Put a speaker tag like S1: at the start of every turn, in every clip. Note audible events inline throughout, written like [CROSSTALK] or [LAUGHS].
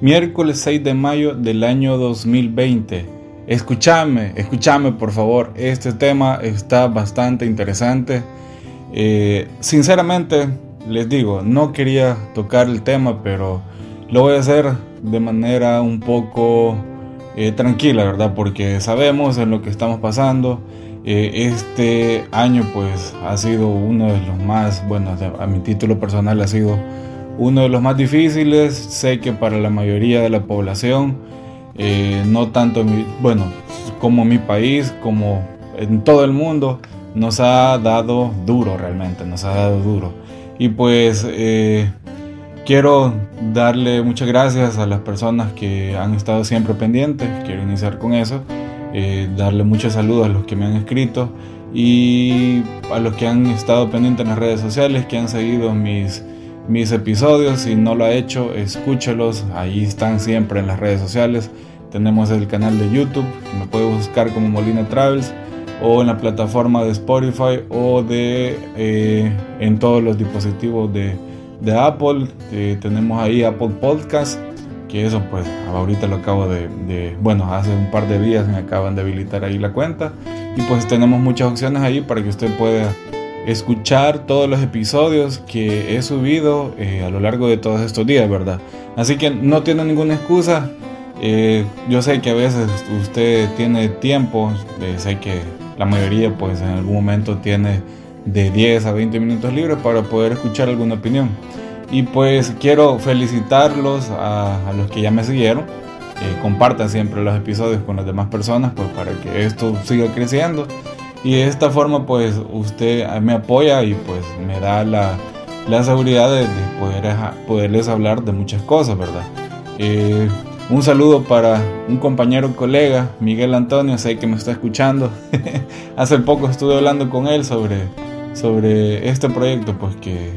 S1: miércoles 6 de mayo del año 2020. Escúchame, escúchame por favor, este tema está bastante interesante. Eh, sinceramente, les digo, no quería tocar el tema, pero lo voy a hacer de manera un poco eh, tranquila, ¿verdad? Porque sabemos en lo que estamos pasando. Eh, este año pues ha sido uno de los más, bueno, a mi título personal ha sido uno de los más difíciles. Sé que para la mayoría de la población, eh, no tanto, bueno, como mi país, como en todo el mundo, nos ha dado duro realmente, nos ha dado duro. Y pues eh, quiero darle muchas gracias a las personas que han estado siempre pendientes, quiero iniciar con eso, eh, darle muchos saludos a los que me han escrito y a los que han estado pendientes en las redes sociales, que han seguido mis mis episodios. Si no lo ha hecho, escúchelos. Ahí están siempre en las redes sociales. Tenemos el canal de YouTube, me puede buscar como Molina Travels, o en la plataforma de Spotify o de eh, en todos los dispositivos de, de Apple. Eh, tenemos ahí Apple Podcast, que eso pues ahorita lo acabo de, de, bueno, hace un par de días me acaban de habilitar ahí la cuenta. Y pues tenemos muchas opciones ahí para que usted pueda escuchar todos los episodios que he subido eh, a lo largo de todos estos días, ¿verdad? Así que no tiene ninguna excusa. Eh, yo sé que a veces usted tiene tiempo, eh, sé que la mayoría pues en algún momento tiene de 10 a 20 minutos libres para poder escuchar alguna opinión. Y pues quiero felicitarlos a, a los que ya me siguieron. compartan siempre los episodios con las demás personas pues para que esto siga creciendo. Y de esta forma pues usted me apoya y pues me da la, la seguridad de, poder, poderles hablar de muchas cosas, ¿verdad? Eh, un saludo para un compañero colega, Miguel Antonio, sé que me está escuchando. [LAUGHS] Hace poco estuve hablando con él sobre, sobre este proyecto, pues que,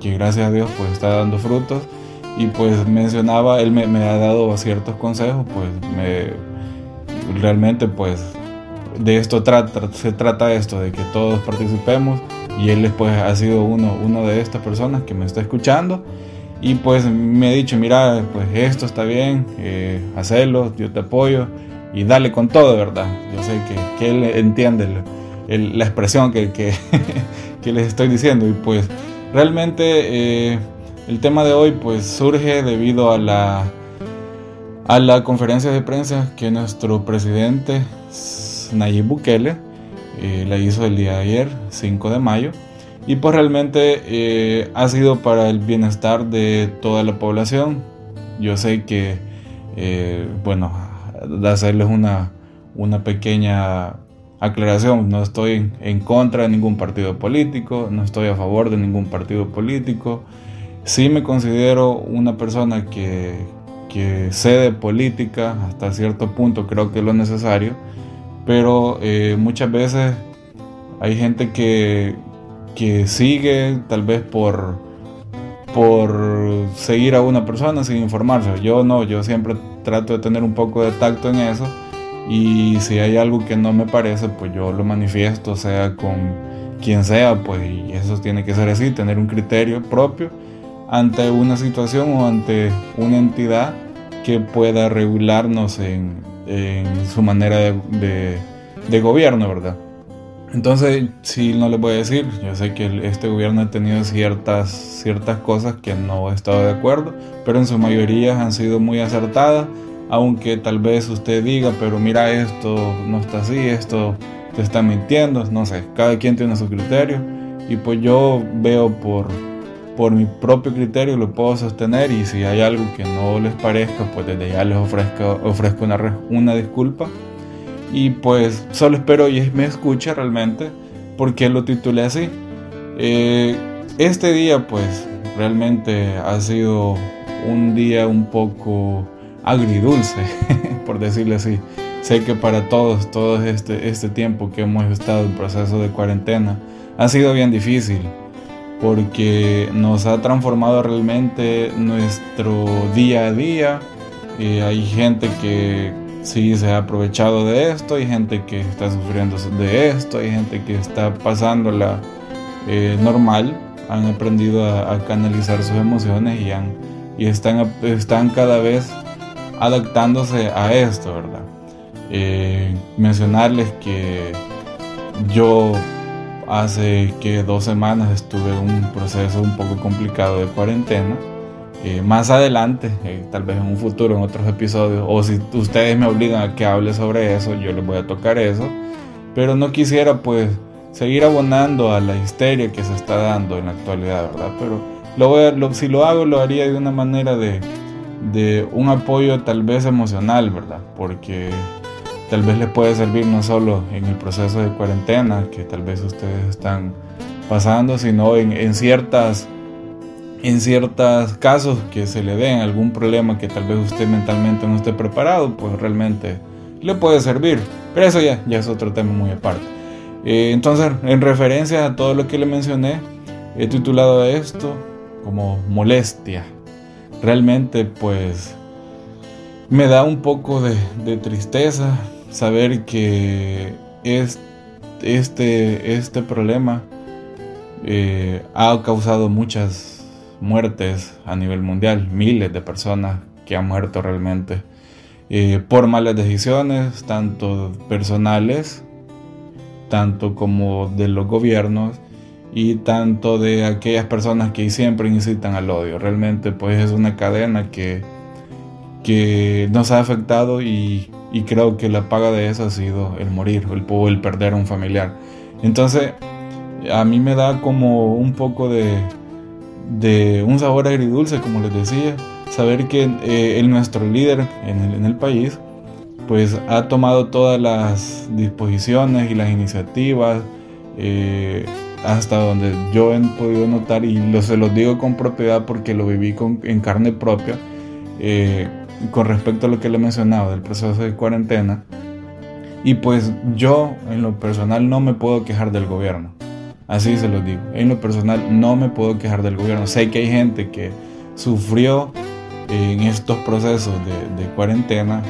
S1: que gracias a Dios pues está dando frutos. Y pues mencionaba, él me, me ha dado ciertos consejos, pues me realmente pues de esto trata, se trata esto, de que todos participemos y él pues ha sido uno, uno de estas personas que me está escuchando y pues me ha dicho, mira, pues esto está bien, eh, hacerlo, yo te apoyo y dale con todo, ¿verdad? Yo sé que, que él entiende la expresión que, que, [LAUGHS] que, les estoy diciendo y pues realmente eh, el tema de hoy pues surge debido a la, a la conferencia de prensa que nuestro presidente Nayib Bukele, eh, la hizo el día de ayer, 5 de mayo, y pues realmente eh, ha sido para el bienestar de toda la población. Yo sé que, eh, bueno, de hacerles una, una pequeña aclaración, no estoy en contra de ningún partido político, no estoy a favor de ningún partido político. Sí me considero una persona que, que sé de política hasta cierto punto, creo que es lo necesario pero eh, muchas veces hay gente que, que sigue tal vez por, por seguir a una persona sin informarse. Yo no, yo siempre trato de tener un poco de tacto en eso y si hay algo que no me parece, pues yo lo manifiesto, sea con quien sea, pues y eso tiene que ser así, tener un criterio propio ante una situación o ante una entidad que pueda regularnos en, en su manera de, de, gobierno, ¿verdad? Entonces, sí, no voy a decir, yo sé que este gobierno ha tenido ciertas, ciertas cosas que no he estado de acuerdo, pero en su mayoría han sido muy acertadas, aunque tal vez usted diga, pero mira, esto no está así, esto te está mintiendo, no sé, cada quien tiene su criterio, y pues yo veo por, por mi propio criterio lo puedo sostener y si hay algo que no les parezca, pues desde ya les ofrezco, ofrezco una, una disculpa. Y pues solo espero y me escuche realmente porque lo titulé así. Eh, este día pues realmente ha sido un día un poco agridulce, [LAUGHS] por decirle así. Sé que para todos, todo este, este tiempo que hemos estado en proceso de cuarentena, ha sido bien difícil porque nos ha transformado realmente nuestro día a día. hay gente que sí se ha aprovechado de esto, hay gente que está sufriendo de esto, hay gente que está pasándola la eh, normal, han aprendido a, canalizar sus emociones y han, y están, están cada vez adaptándose a esto, ¿verdad? Eh, mencionarles que yo hace que dos semanas estuve en un proceso un poco complicado de cuarentena. Eh, más adelante, eh, tal vez en un futuro, en otros episodios, o si ustedes me obligan a que hable sobre eso, yo les voy a tocar eso. Pero no quisiera pues seguir abonando a la histeria que se está dando en la actualidad, ¿verdad? Pero lo voy si lo hago, lo haría de una manera de, de un apoyo tal vez emocional, ¿verdad? Porque tal vez les puede servir no solo en el proceso de cuarentena que tal vez ustedes están pasando, sino en, ciertas en ciertos casos que se le den algún problema que tal vez usted mentalmente no esté preparado, pues realmente le puede servir. Pero eso ya, ya es otro tema muy aparte. Eh, entonces, en referencia a todo lo que le mencioné, he titulado esto como molestia. Realmente, pues, me da un poco de tristeza saber que es, este, este problema eh, ha causado muchas muertes a nivel mundial, miles de personas que han muerto realmente eh, por malas decisiones, tanto personales, tanto como de los gobiernos y tanto de aquellas personas que siempre incitan al odio. Realmente pues es una cadena que, que nos ha afectado y y creo que la paga de eso ha sido el morir el, el perder a un familiar. Entonces, a mí me da como un poco de, de un sabor agridulce, como les decía, saber que eh, el, nuestro líder en el, país pues ha tomado todas las disposiciones y las iniciativas eh, hasta donde yo he podido notar y lo, se los digo con propiedad porque lo viví con, en carne propia. Eh, con respecto a lo que le he mencionado del proceso de cuarentena. Y pues yo en lo personal no me puedo quejar del gobierno. Así se lo digo. En lo personal no me puedo quejar del gobierno. Sé que hay gente que sufrió en estos procesos de, cuarentena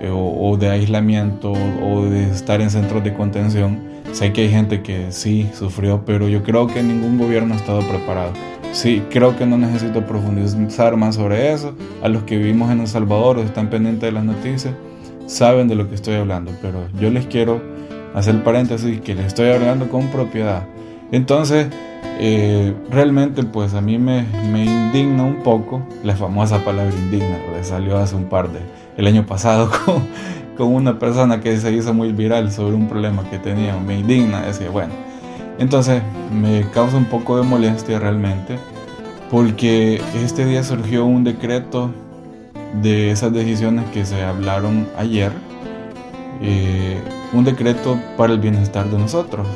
S1: eh, o, de aislamiento o de estar en centros de contención. Sé que hay gente que sí sufrió, pero yo creo que ningún gobierno ha estado preparado. Sí, creo que no necesito profundizar más sobre eso. A los que vivimos en El Salvador o están pendientes de las noticias, saben de lo que estoy hablando, pero yo les quiero hacer paréntesis que les estoy hablando con propiedad. Entonces, eh, realmente pues a mí me, me, indigna un poco la famosa palabra indigna, que salió hace un par de, el año pasado [LAUGHS] con, con una persona que se hizo muy viral sobre un problema que tenía, me indigna, decía, bueno, entonces me causa un poco de molestia realmente porque este día surgió un decreto de esas decisiones que se hablaron ayer, eh, un decreto para el bienestar de nosotros.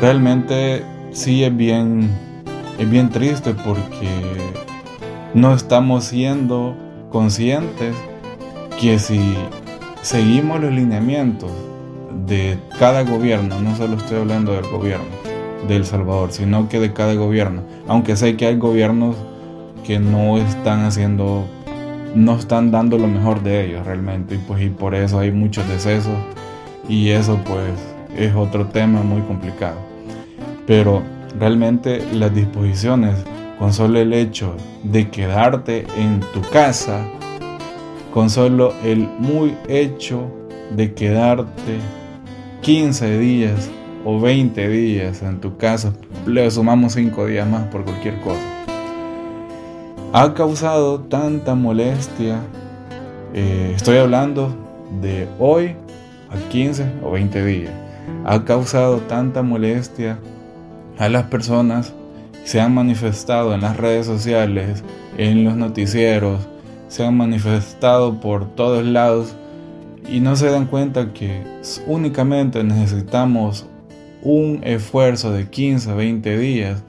S1: Realmente sí es bien, es bien triste porque no estamos siendo conscientes que si seguimos los lineamientos de cada gobierno, no solo estoy hablando del gobierno de El Salvador, sino que de cada gobierno. Aunque sé que hay gobiernos que no están haciendo, no están dando lo mejor de ellos realmente, y pues y por eso hay muchos decesos y eso pues es otro tema muy complicado. Pero realmente las disposiciones, con solo el hecho de quedarte en tu casa, con solo el muy hecho de quedarte 15 días o 20 días en tu casa, le sumamos 5 días más por cualquier cosa, ha causado tanta molestia. Eh, estoy hablando de hoy a 15 o 20 días. Ha causado tanta molestia a las personas se han manifestado en las redes sociales, en los noticieros, se han manifestado por todos lados y no se dan cuenta que únicamente necesitamos un esfuerzo de 15 20 días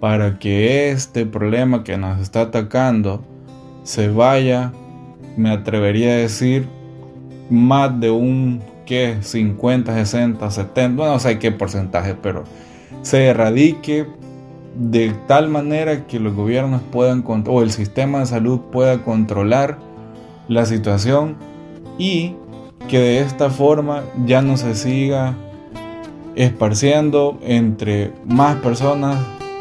S1: para que este problema que nos está atacando se vaya, me atrevería a decir, más de un que 50, 60, 70, no sé qué porcentaje, pero se erradique de tal manera que los gobiernos puedan o el sistema de salud pueda controlar la situación y que de esta forma ya no se siga esparciendo entre más personas,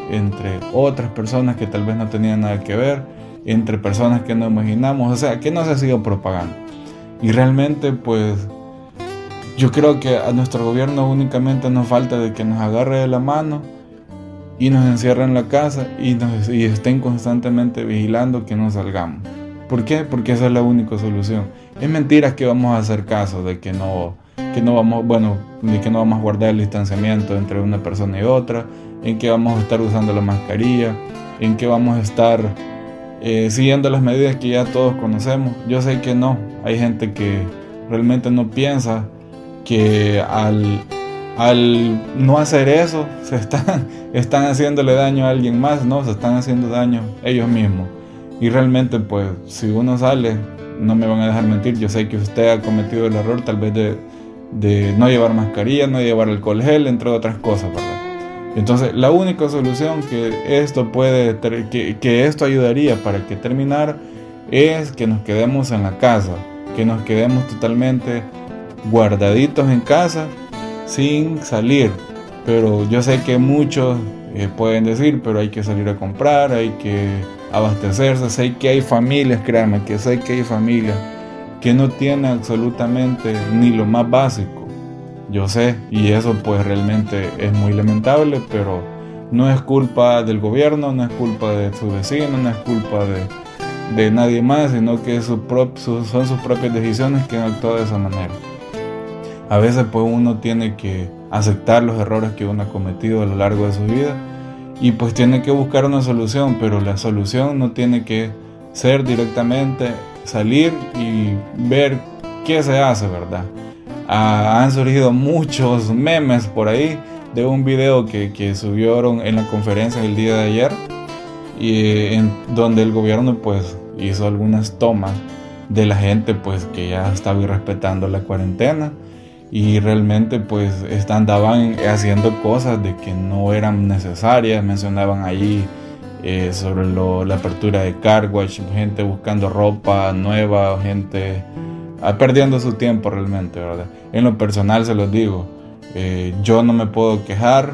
S1: entre otras personas que tal vez no tenían nada que ver, entre personas que no imaginamos, o sea, que no se siga propagando. Y realmente, pues, yo creo que a nuestro gobierno únicamente nos falta de que nos agarre de la mano y nos encierre en la casa y, nos, y estén constantemente vigilando que no salgamos. ¿Por qué? Porque esa es la única solución. Es mentira que vamos a hacer caso de que no, que no vamos, bueno, de que no vamos a guardar el distanciamiento entre una persona y otra, en que vamos a estar usando la mascarilla, en que vamos a estar eh, siguiendo las medidas que ya todos conocemos. Yo sé que no, hay gente que realmente no piensa que al, al no hacer eso se están, [LAUGHS] están haciéndole daño a alguien más, no, se están haciendo daño ellos mismos. Y realmente pues si uno sale, no me van a dejar mentir, yo sé que usted ha cometido el error tal vez de, de no llevar mascarilla, no llevar alcohol gel, entre otras cosas, ¿verdad? Entonces, la única solución que esto puede, que, que esto ayudaría para que terminar es que nos quedemos en la casa, que nos quedemos totalmente guardaditos en casa sin salir. Pero yo sé que muchos eh, pueden decir, pero hay que salir a comprar, hay que abastecerse. Sé que hay familias, créanme, que sé que hay familias que no tienen absolutamente ni lo más básico. Yo sé, y eso pues realmente es muy lamentable, pero no es culpa del gobierno, no es culpa de su vecino, no es culpa de, de nadie más, sino que son sus propias decisiones que han actuado de esa manera. A veces pues uno tiene que aceptar los errores que uno ha cometido a lo largo de su vida y pues tiene que buscar una solución, pero la solución no tiene que ser directamente salir y ver qué se hace, ¿verdad? Ah, han surgido muchos memes por ahí de un video que, que subieron en la conferencia el día de ayer y en donde el gobierno pues hizo algunas tomas de la gente pues que ya estaba respetando la cuarentena y realmente pues andaban haciendo cosas de que no eran necesarias, mencionaban allí eh, sobre la apertura de carwash, gente buscando ropa nueva, gente ah, perdiendo su tiempo realmente, ¿verdad? En lo personal se los digo, eh, yo no me puedo quejar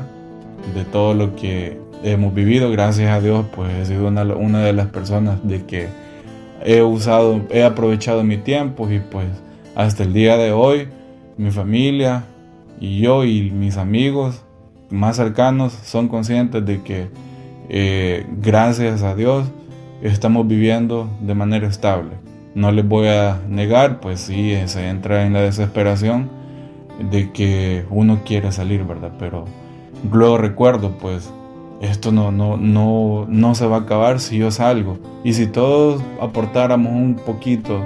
S1: de todo lo que hemos vivido, gracias a Dios pues he sido una, una de las personas de que he usado, he aprovechado mi tiempo y pues hasta el día de hoy mi familia y yo y mis amigos más cercanos son conscientes de que eh, gracias a Dios estamos viviendo de manera estable. No les voy a negar, pues sí, se entra en la desesperación de que uno quiere salir, ¿verdad? Pero luego recuerdo, pues esto no, no, no, no se va a acabar si yo salgo. Y si todos aportáramos un poquito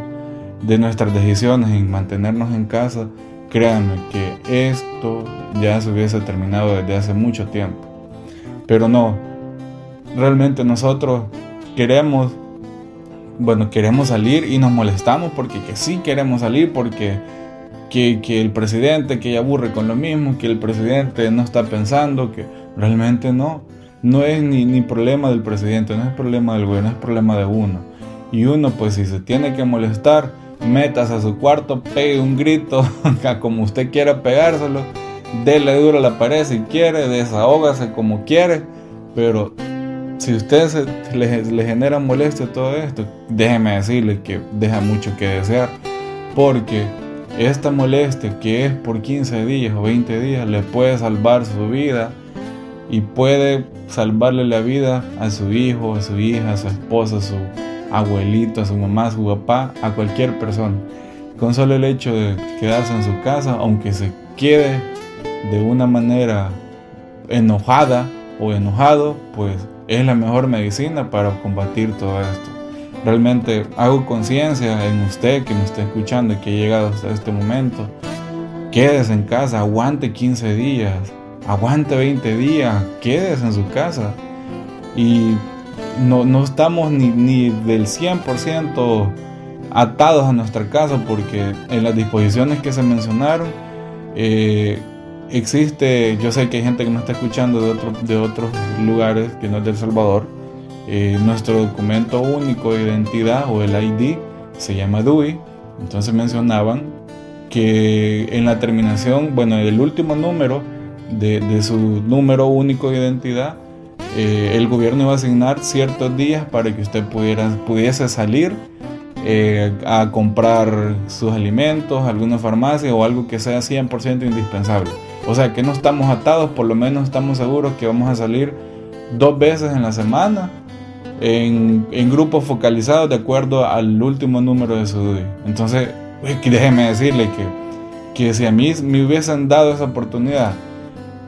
S1: de nuestras decisiones en mantenernos en casa, Créanme que esto ya se hubiese terminado desde hace mucho tiempo. Pero no, realmente nosotros queremos, bueno, queremos salir y nos molestamos porque que sí queremos salir, porque que, que, el presidente que ya aburre con lo mismo, que el presidente no está pensando, que realmente no. No es ni, ni problema del presidente, no es problema del gobierno, es problema de uno. Y uno pues si se tiene que molestar, metas a su cuarto, pegue un grito, [LAUGHS] como usted quiera pegárselo, dele duro a la pared si quiere, desahógase como quiere, pero si usted le, le, genera molestia todo esto, déjeme decirle que deja mucho que desear, porque esta molestia que es por 15 días o 20 días le puede salvar su vida y puede salvarle la vida a su hijo, a su hija, a su esposa, a su abuelito, a su mamá, a su papá, a cualquier persona. Con solo el hecho de quedarse en su casa, aunque se quede de una manera enojada o enojado, pues es la mejor medicina para combatir todo esto. Realmente hago conciencia en usted que me está escuchando y que ha llegado hasta este momento. Quédese en casa, aguante 15 días, aguante 20 días, quédese en su casa. Y no, no estamos ni, ni del 100% atados a nuestra casa porque en las disposiciones que se mencionaron eh, existe, yo sé que hay gente que nos está escuchando de, de otros lugares que no es de El Salvador, eh, nuestro documento único de identidad o el ID se llama DUI, entonces mencionaban que en la terminación, bueno, el último número de, de su número único de identidad eh, el gobierno iba a asignar ciertos días para que usted pudiera, pudiese salir eh, a comprar sus alimentos, alguna farmacia o algo que sea 100% indispensable. O sea que no estamos atados, por lo menos estamos seguros que vamos a salir dos veces en la semana en, grupos focalizados de acuerdo al último número de su día. Entonces, déjeme decirle que, que si a mí me hubiesen dado esa oportunidad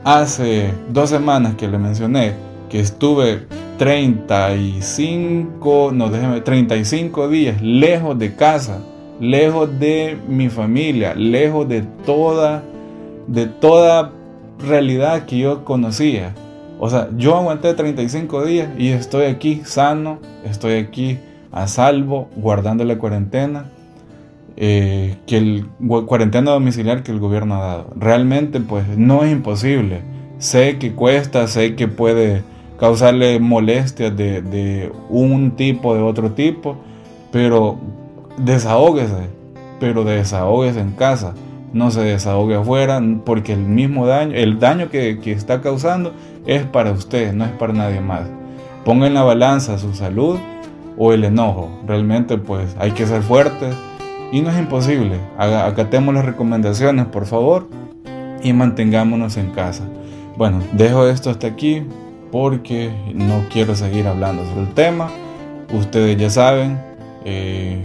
S1: hace dos semanas que le mencioné que estuve 35, no déjeme, 35 días lejos de casa, lejos de mi familia, lejos de toda, de toda realidad que yo conocía. O sea, yo aguanté 35 días y estoy aquí sano, estoy aquí a salvo, guardando la cuarentena, eh, que el cuarentena domiciliar que el gobierno ha dado. Realmente, pues no es imposible. Sé que cuesta, sé que puede causarle molestias de, un tipo, de otro tipo, pero desahógese, pero desahógese en casa, no se desahogue afuera, porque el mismo daño, el daño que, que está causando es para usted, no es para nadie más. Ponga en la balanza su salud o el enojo, realmente pues hay que ser fuertes y no es imposible, acatemos las recomendaciones por favor y mantengámonos en casa. Bueno, dejo esto hasta aquí porque no quiero seguir hablando sobre el tema. Ustedes ya saben, eh,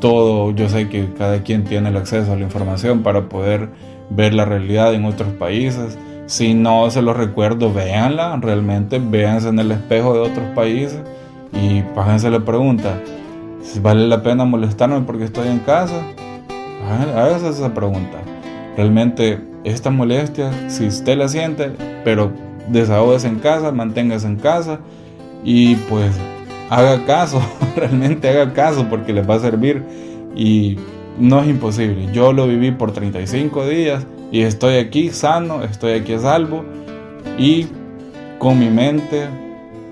S1: todo, yo sé que cada quien tiene el acceso a la información para poder ver la realidad en otros países. Si no se los recuerdo, véanla, realmente véanse en el espejo de otros países y pájense la pregunta, vale la pena molestarme porque estoy en casa, hágase esa pregunta. Realmente esta molestia, si usted la siente, pero desahógese en casa, manténgase en casa y pues haga caso, [LAUGHS] realmente haga caso porque les va a servir y no es imposible. Yo lo viví por 35 días y estoy aquí sano, estoy aquí a salvo y con mi mente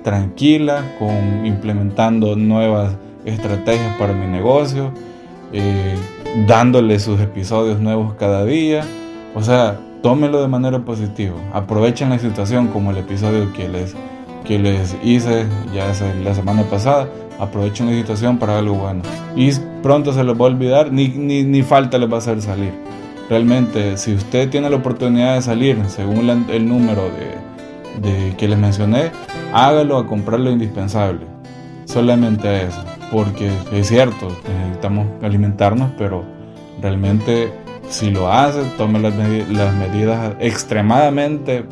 S1: tranquila, con implementando nuevas estrategias para mi negocio, eh, dándole sus episodios nuevos cada día. O sea, tómenlo de manera positiva. Aprovechen la situación como el episodio que les, que les hice ya la semana pasada. Aprovechen la situación para algo bueno. Y pronto se les va a olvidar, ni, ni, falta les va a hacer salir. Realmente, si usted tiene la oportunidad de salir según el número de, de, que les mencioné, hágalo a comprar lo indispensable. Solamente eso. Porque es cierto, necesitamos alimentarnos, pero realmente si lo hace, tome las, medidas extremadamente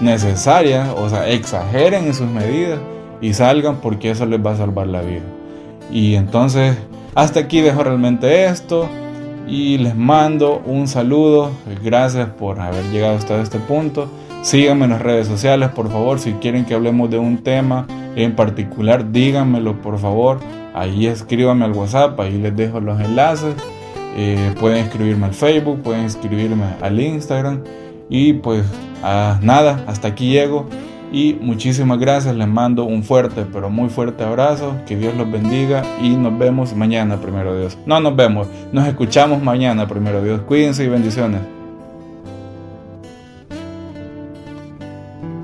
S1: necesarias, o sea, exageren en sus medidas y salgan porque eso les va a salvar la vida. Y entonces, hasta aquí dejo realmente esto y les mando un saludo. Gracias por haber llegado hasta este punto. Síganme en las redes sociales, por favor. Si quieren que hablemos de un tema en particular, díganmelo, por favor. Ahí escríbanme al WhatsApp, ahí les dejo los enlaces. Eh, pueden escribirme al Facebook, pueden escribirme al Instagram. Y pues nada, hasta aquí llego. Y muchísimas gracias, les mando un fuerte, pero muy fuerte abrazo. Que Dios los bendiga y nos vemos mañana, primero Dios. No nos vemos, nos escuchamos mañana, primero Dios. Cuídense y bendiciones.